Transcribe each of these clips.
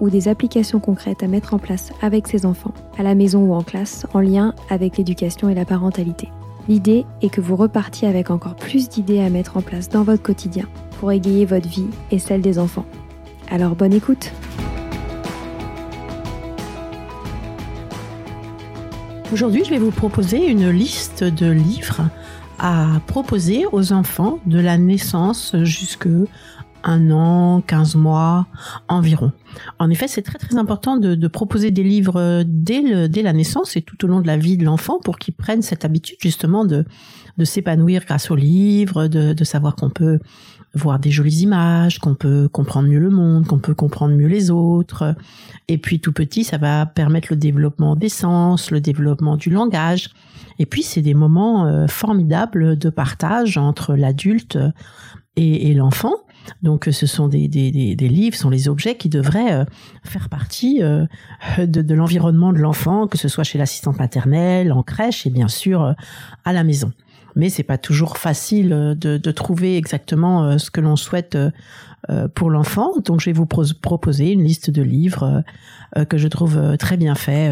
ou des applications concrètes à mettre en place avec ses enfants, à la maison ou en classe, en lien avec l'éducation et la parentalité. L'idée est que vous repartiez avec encore plus d'idées à mettre en place dans votre quotidien pour égayer votre vie et celle des enfants. Alors bonne écoute Aujourd'hui, je vais vous proposer une liste de livres à proposer aux enfants de la naissance jusque un an, 15 mois environ. En effet, c'est très très important de, proposer des livres dès, dès la naissance et tout au long de la vie de l'enfant pour qu'il prenne cette habitude justement de, de s'épanouir grâce aux livres, de, de savoir qu'on peut voir des jolies images, qu'on peut comprendre mieux le monde, qu'on peut comprendre mieux les autres. Et puis tout petit, ça va permettre le développement des sens, le développement du langage. Et puis c'est des moments euh, formidables de partage entre l'adulte et, l'enfant. Donc ce sont des, des, des, livres, sont les objets qui devraient euh, faire partie euh, de, l'environnement de l'enfant, que ce soit chez l'assistante maternelle, en crèche et bien sûr à la maison. Mais c'est pas toujours facile de, de trouver exactement ce que l'on souhaite pour l'enfant. Donc je vais vous proposer une liste de livres que je trouve très bien fait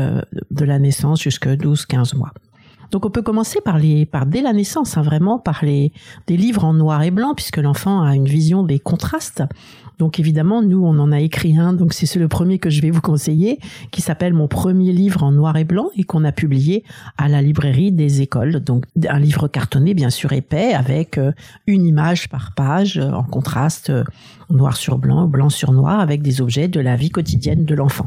de la naissance jusqu'à 12-15 mois. Donc on peut commencer par les par dès la naissance, hein, vraiment par les des livres en noir et blanc puisque l'enfant a une vision des contrastes. Donc évidemment, nous on en a écrit un, donc c'est le premier que je vais vous conseiller, qui s'appelle mon premier livre en noir et blanc et qu'on a publié à la librairie des écoles. Donc un livre cartonné bien sûr épais avec euh, une image par page euh, en contraste euh, noir sur blanc, blanc sur noir avec des objets de la vie quotidienne de l'enfant.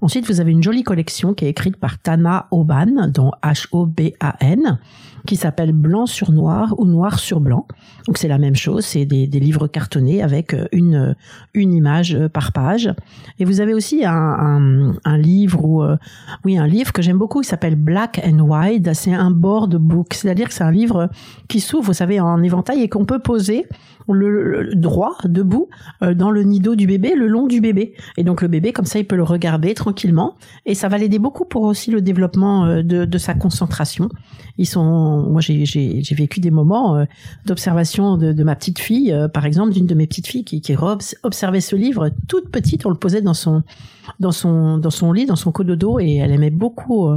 Ensuite, vous avez une jolie collection qui est écrite par Tana Oban, dont H-O-B-A-N, qui s'appelle Blanc sur noir ou Noir sur blanc. Donc c'est la même chose, c'est des, livres cartonnés avec euh, une, une image euh, par page. Et vous avez aussi un, un, livre ou euh, oui un livre que j'aime beaucoup, qui s'appelle Black and White. C'est un board book, c'est-à-dire que c'est un livre qui s'ouvre, vous savez, en éventail et qu'on peut poser le, droit, debout, euh, dans le nido du bébé, le long du bébé. Et donc le bébé, comme ça, il peut le regarder tranquillement. Et ça va l'aider beaucoup pour aussi le développement euh, de, de sa concentration. Ils sont, moi, j'ai vécu des moments euh, d'observation de, de, ma petite fille, par exemple, d'une de mes petites filles qui, qui observait ce livre toute petite. On le posait dans son dans son dans son lit, dans son cododo, et elle aimait beaucoup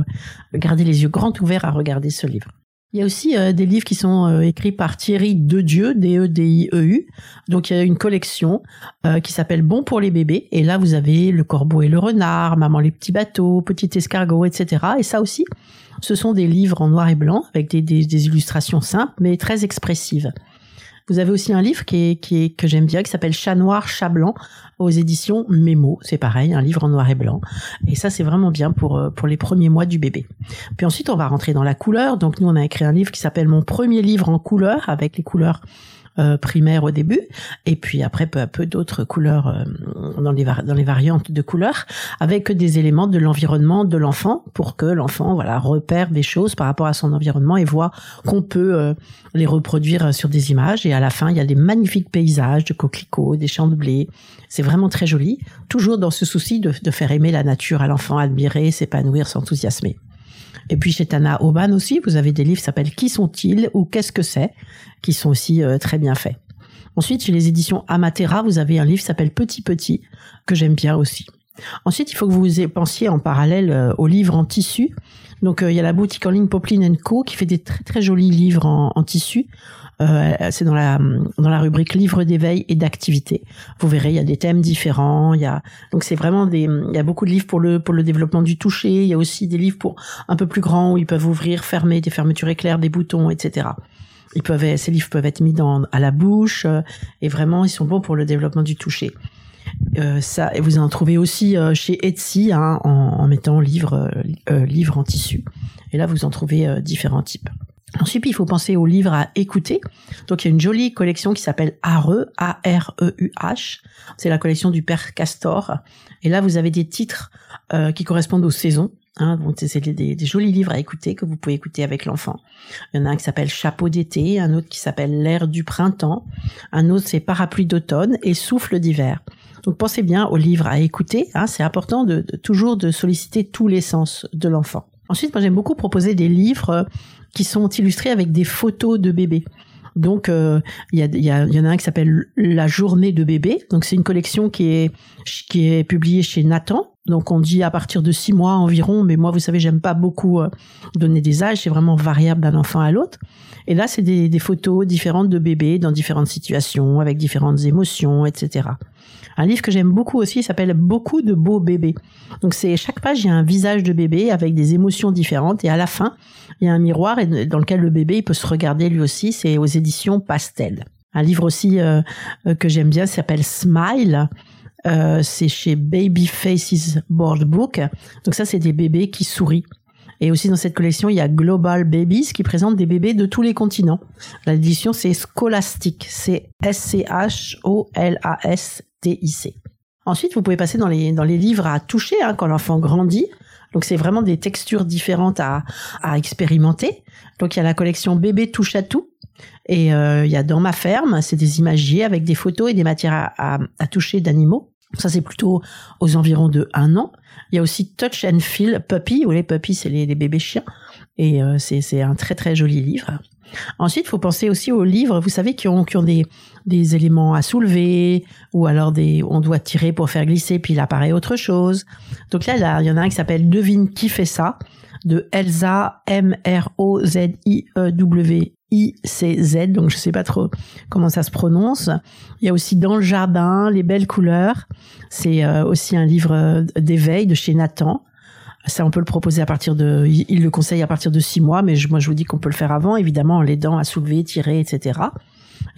garder les yeux grands ouverts à regarder ce livre. Il y a aussi euh, des livres qui sont euh, écrits par Thierry Dedieu, D-E-D-I-E-U. Donc il y a une collection euh, qui s'appelle Bon pour les bébés. Et là, vous avez Le corbeau et le renard, Maman les petits bateaux, Petit escargot, etc. Et ça aussi, ce sont des livres en noir et blanc avec des, des illustrations simples mais très expressives. Vous avez aussi un livre qui est, que j'aime bien, qui s'appelle Chat noir, chat blanc, aux éditions Mémo. C'est pareil, un livre en noir et blanc. Et ça, c'est vraiment bien pour euh, pour les premiers mois du bébé. Puis ensuite, on va rentrer dans la couleur. Donc nous, on a écrit un livre qui s'appelle Mon premier livre en couleur, avec les couleurs euh, primaire au début, et puis après peu à peu d'autres couleurs euh, dans, les dans les variantes de couleurs, avec des éléments de l'environnement de l'enfant pour que l'enfant voilà repère des choses par rapport à son environnement et voit qu'on peut euh, les reproduire sur des images. Et à la fin, il y a des magnifiques paysages de coquelicots, des champs de blé. C'est vraiment très joli, toujours dans ce souci de, de faire aimer la nature à l'enfant, admirer, s'épanouir, s'enthousiasmer. Et puis chez Tana Oban aussi, vous avez des livres qui s'appellent Qui sont-ils ou Qu'est-ce que c'est qui sont aussi euh, très bien faits. Ensuite, chez les éditions Amatera, vous avez un livre qui s'appelle Petit Petit que j'aime bien aussi. Ensuite, il faut que vous pensiez en parallèle euh, aux livres en tissu. Donc, euh, il y a la boutique en ligne Poplin Co qui fait des très très jolis livres en tissu. Euh, c'est dans la dans la rubrique livres d'éveil et d'activité. Vous verrez, il y a des thèmes différents. Il y a donc c'est vraiment des il y a beaucoup de livres pour le pour le développement du toucher. Il y a aussi des livres pour un peu plus grands où ils peuvent ouvrir, fermer, des fermetures éclairs, des boutons, etc. Ils peuvent ces livres peuvent être mis dans à la bouche et vraiment ils sont bons pour le développement du toucher. Euh, ça, et vous en trouvez aussi euh, chez Etsy hein, en, en, mettant livre, euh, livre en tissu. Et là, vous en trouvez différents types. Ensuite, il faut penser aux livres à écouter. Donc, il y a une jolie collection qui s'appelle ARE, A-R-E-U-H. C'est la collection du Père Castor. Et là, vous avez des titres qui correspondent aux saisons. Hein, c'est des, des, jolis livres à écouter que vous pouvez écouter avec l'enfant. Il y en a un qui s'appelle Chapeau d'été, un autre qui s'appelle L'air du printemps, un autre c'est Parapluie d'automne et Souffle d'hiver. Donc pensez bien aux livres à écouter. Hein, c'est important de, toujours de solliciter tous les sens de l'enfant. Ensuite, moi j'aime beaucoup proposer des livres euh, qui sont illustrés avec des photos de bébés. Donc euh, il y, a, y, y, en a un qui s'appelle La journée de bébé. Donc c'est une collection qui est qui est publiée chez Nathan. Donc on dit à partir de six mois environ, mais moi vous savez j'aime pas beaucoup euh, donner des âges, c'est vraiment variable d'un enfant à l'autre. Et là c'est des, des photos différentes de bébés dans différentes situations, avec différentes émotions, etc. Un livre que j'aime beaucoup aussi s'appelle Beaucoup de beaux bébés. Donc c'est chaque page il y a un visage de bébé avec des émotions différentes et à la fin il y a un miroir dans lequel le bébé il peut se regarder lui aussi. C'est aux éditions Pastel. Un livre aussi euh, euh, que j'aime bien s'appelle Smile. Euh, c'est chez Baby Faces Board Book. Donc ça c'est des bébés qui sourient. Et aussi dans cette collection, il y a Global Babies qui présente des bébés de tous les continents. L'édition, c'est Scholastic. C'est Ensuite, vous pouvez passer dans les, dans les livres à toucher hein, quand l'enfant grandit. Donc, c'est vraiment des textures différentes à, à expérimenter. Donc, il y a la collection Bébé touche à tout. Et euh, il y a Dans ma ferme, c'est des imagiers avec des photos et des matières à, à, à toucher d'animaux. Ça, c'est plutôt aux environs de un an. Il y a aussi Touch and Feel Puppy, où les puppies, c'est les, bébés chiens. Et euh, c'est un très, très joli livre. Ensuite, il faut penser aussi aux livres, vous savez, qui ont, qui ont des, des éléments à soulever, ou alors des, on doit tirer pour faire glisser, puis il apparaît autre chose. Donc là, il y en a un qui s'appelle Devine qui fait ça, de Elsa M-R-O-Z-I-E-W ICZ, donc je sais pas trop comment ça se prononce. Il y a aussi Dans le jardin, Les belles couleurs. C'est euh, aussi un livre euh, d'éveil de chez Nathan. Ça, on peut le proposer à partir de, il le conseille à partir de six mois, mais moi je vous dis qu'on peut le faire avant, évidemment, en l'aidant à soulever, tirer, etc.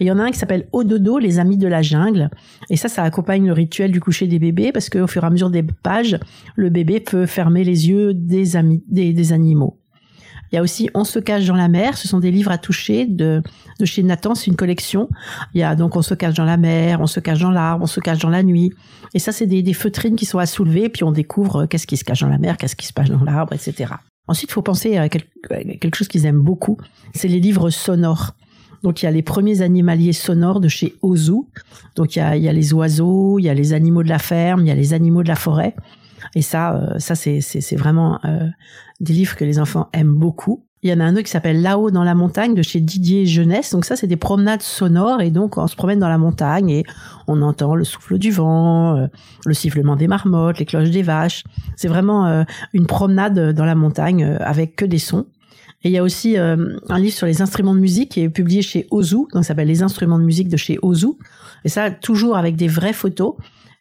Et il y en a un qui s'appelle Au dodo, les amis de la jungle. Et ça, ça accompagne le rituel du coucher des bébés parce qu'au fur et à mesure des pages, le bébé peut fermer les yeux des amis, des animaux. Il y a aussi On se cache dans la mer. Ce sont des livres à toucher de, de chez Nathan. C'est une collection. Il y a donc On se cache dans la mer, On se cache dans l'arbre, On se cache dans la nuit. Et ça, c'est des, feutrines qui sont à soulever. Puis on découvre euh, qu'est-ce qui se cache dans la mer, qu'est-ce qui se passe dans l'arbre, etc. Ensuite, il faut penser à quelque chose qu'ils aiment beaucoup. C'est les livres sonores. Donc il y a les premiers animaliers sonores de chez Ozu. Donc il y a, il y a les oiseaux, il y a les animaux de la ferme, il y a les animaux de la forêt. Et ça, euh, ça c'est c'est vraiment euh, des livres que les enfants aiment beaucoup. Il y en a un autre qui s'appelle Là-haut dans la montagne de chez Didier Jeunesse. Donc ça, c'est des promenades sonores et donc on se promène dans la montagne et on entend le souffle du vent, euh, le sifflement des marmottes, les cloches des vaches. C'est vraiment une promenade dans la montagne avec que des sons. Et il y a aussi un livre sur les instruments de musique qui est publié chez Ozu, donc ça s'appelle Les instruments de musique de chez Ozu. Et ça, toujours avec des vraies photos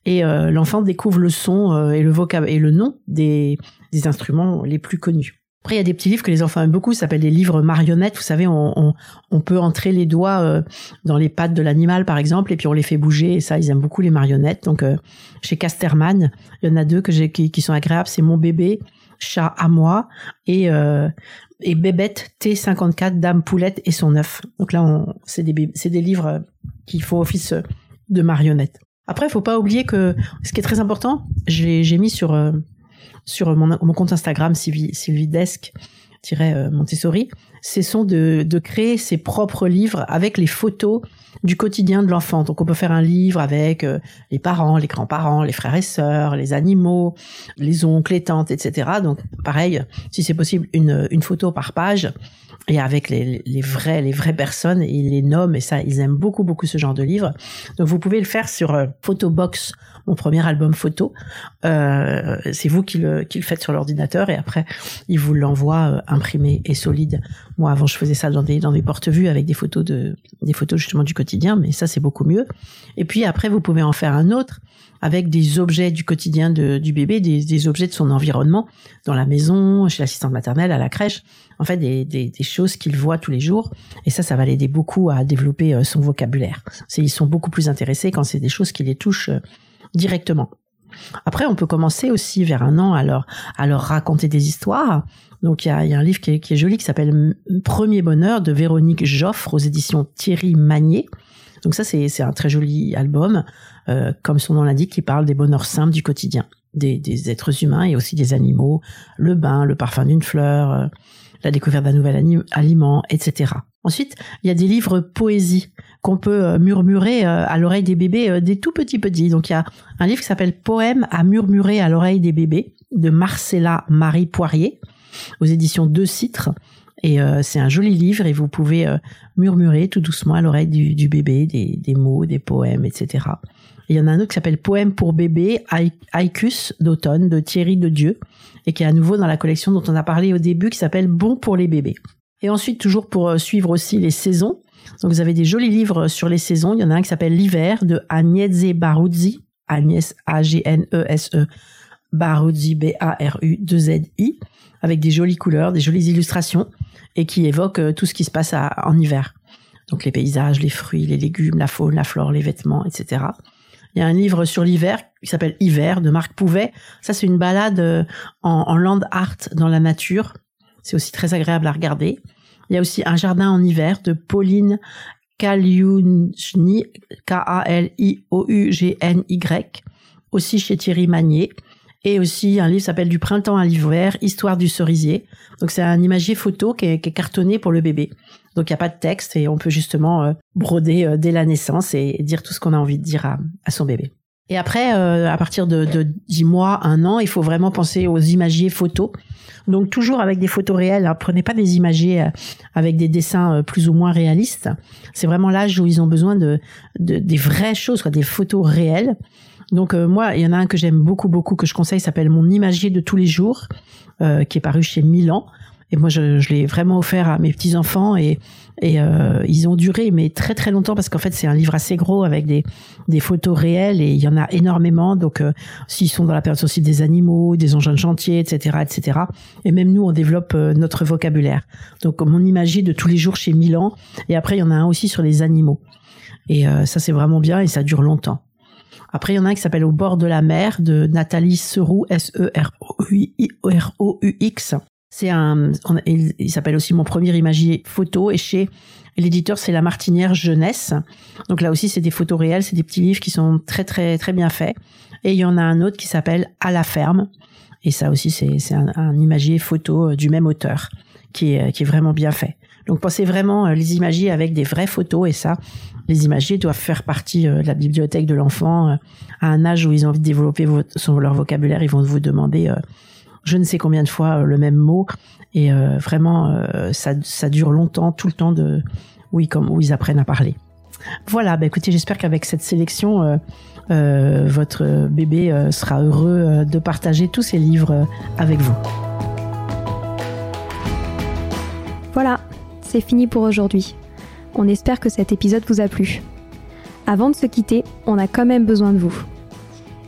et euh, l'enfant découvre le son euh, et le vocab et le nom des, des instruments les plus connus. Après, il y a des petits livres que les enfants aiment beaucoup, ça s'appelle des livres marionnettes. Vous savez, on, on, peut entrer les doigts euh, dans les pattes de l'animal, par exemple, et puis on les fait bouger. Et ça, ils aiment beaucoup les marionnettes. Donc, chez Casterman, il y en a deux que j'ai qui, sont agréables. C'est Mon bébé, Chat à moi, et et Bébête T54, Dame Poulette et son œuf. Donc là, c'est des, des livres qui font office de marionnettes. Après, il faut pas oublier que ce qui est très important, j'ai mis sur euh, sur mon, compte Instagram Sylvie, Sylvie Desk euh, Montessori, ce sont de, de créer ses propres livres avec les photos du quotidien de l'enfant. Donc on peut faire un livre avec euh, les parents, les grands-parents, les frères et sœurs, les animaux, les oncles, les tantes, etc. Donc pareil, si c'est possible, une, une photo par page et avec les, les vrais les vraies personnes, ils les nomment et ça, ils aiment beaucoup beaucoup ce genre de livre. Donc vous pouvez le faire sur euh, Photobox mon premier album photo. Euh, c'est vous qui le, qui le faites sur l'ordinateur et après, il vous l'envoie euh, imprimé et solide. Moi, avant, je faisais ça dans des, dans des porte-vues avec des photos de, des photos justement du quotidien, mais ça, c'est beaucoup mieux. Et puis après, vous pouvez en faire un autre avec des objets du quotidien du bébé, des, des, objets de son environnement, dans la maison, chez l'assistante maternelle, à la crèche, en fait des, des, des choses qu'il voit tous les jours. Et ça, ça va l'aider beaucoup à développer euh, son vocabulaire. Ils sont beaucoup plus intéressés quand c'est des choses qui les touchent directement. Après, on peut commencer aussi vers un an à leur, à leur raconter des histoires. Donc, il y a, un livre qui est, qui est joli qui s'appelle Premier bonheur de Véronique Joffre aux éditions Thierry Magnier. Donc ça, c'est un très joli album, euh, comme son nom l'indique, qui parle des bonheurs simples du quotidien, des, des, êtres humains et aussi des animaux, le bain, le parfum d'une fleur, euh, la découverte d'un nouvel aliment, etc. Ensuite, il y a des livres poésie qu'on peut euh, murmurer euh, à l'oreille des bébés euh, des tout petits petits. Donc il y a un livre qui s'appelle Poème à murmurer à l'oreille des bébés de Marcella Marie Poirier aux éditions Deux Citres. Et c'est un joli livre et vous pouvez murmurer tout doucement à l'oreille du, bébé des, mots, des poèmes, etc. il y en a un autre qui s'appelle Poème pour bébé, Aicus d'automne de Thierry de Dieu et qui est à nouveau dans la collection dont on a parlé au début qui s'appelle Bon pour les bébés. Et ensuite, toujours pour euh, suivre aussi les saisons. Donc, vous avez des jolis livres sur les saisons. Il y en a un qui s'appelle L'hiver de Agnese Baruzzi. Agnès A-G-N-E-S-E. Baruzzi, B-A-R-U-2-Z-I. Avec des jolies couleurs, des jolies illustrations. Et qui évoquent euh, tout ce qui se passe en hiver. Donc, les paysages, les fruits, les légumes, la faune, la flore, les vêtements, etc. Il y a un livre sur l'hiver qui s'appelle Hiver de Marc Pouvet. Ça, c'est une balade euh, en land art dans la nature c'est aussi très agréable à regarder. Il y a aussi Un jardin en hiver de Pauline Kaliunjny, K-A-L-I-O-U-G-N-Y, aussi chez Thierry Magnier. Et aussi un livre s'appelle Du printemps à l'hiver, Histoire du cerisier. Donc c'est un imagier photo qui est, cartonné pour le bébé. Donc il n'y a pas de texte et on peut justement euh, broder euh, dès la naissance et, dire tout ce qu'on a envie de dire à, son bébé. Et après, euh, à partir de, de 10 mois, un an, il faut vraiment penser aux imagiers photos donc toujours avec des photos réelles. Hein. Prenez pas des imagiers euh, avec des dessins euh, plus ou moins réalistes. C'est vraiment l'âge où ils ont besoin de, des vraies choses, quoi, des photos réelles. Donc euh, moi, il y en a un que j'aime beaucoup beaucoup que je conseille, s'appelle Mon imagier de tous les jours, qui est paru chez Milan. Et moi, je, je l'ai vraiment offert à mes petits enfants et, et euh, ils ont duré, mais très très longtemps parce qu'en fait, c'est un livre assez gros avec des, des photos réelles et il y en a énormément. Donc, euh, s'ils sont dans la période aussi des animaux, des engins de chantier, etc., etc. Et même nous, on développe euh, notre vocabulaire. Donc, mon imagier de tous les jours chez Milan. Et après, il y en a un aussi sur les animaux. Et ça, c'est vraiment bien et ça dure longtemps. Après, il y en a un qui s'appelle Au bord de la mer de Nathalie Seroux, S-E-R-O-U-X. C'est un, il, s'appelle aussi mon premier imagier photo et chez l'éditeur c'est La Martinière Jeunesse. Donc là aussi c'est des photos réelles, c'est des petits livres qui sont très très très bien faits. Et il y en a un autre qui s'appelle À la ferme. Et ça aussi c'est un, un imagier photo euh, du même auteur qui est, qui est vraiment bien fait. Donc pensez vraiment euh, les imagiers avec des vraies photos et ça, les imagiers doivent faire partie euh, de la bibliothèque de l'enfant à un âge où ils ont envie de développer leur vocabulaire. Ils vont vous demander je ne sais combien de fois euh, le même mot et euh, vraiment euh, ça, dure longtemps, tout le temps de oui comme où ils apprennent à parler. Voilà, bah écoutez, j'espère qu'avec cette sélection, votre bébé sera heureux de partager tous ces livres avec vous. Voilà, c'est fini pour aujourd'hui. On espère que cet épisode vous a plu. Avant de se quitter, on a quand même besoin de vous.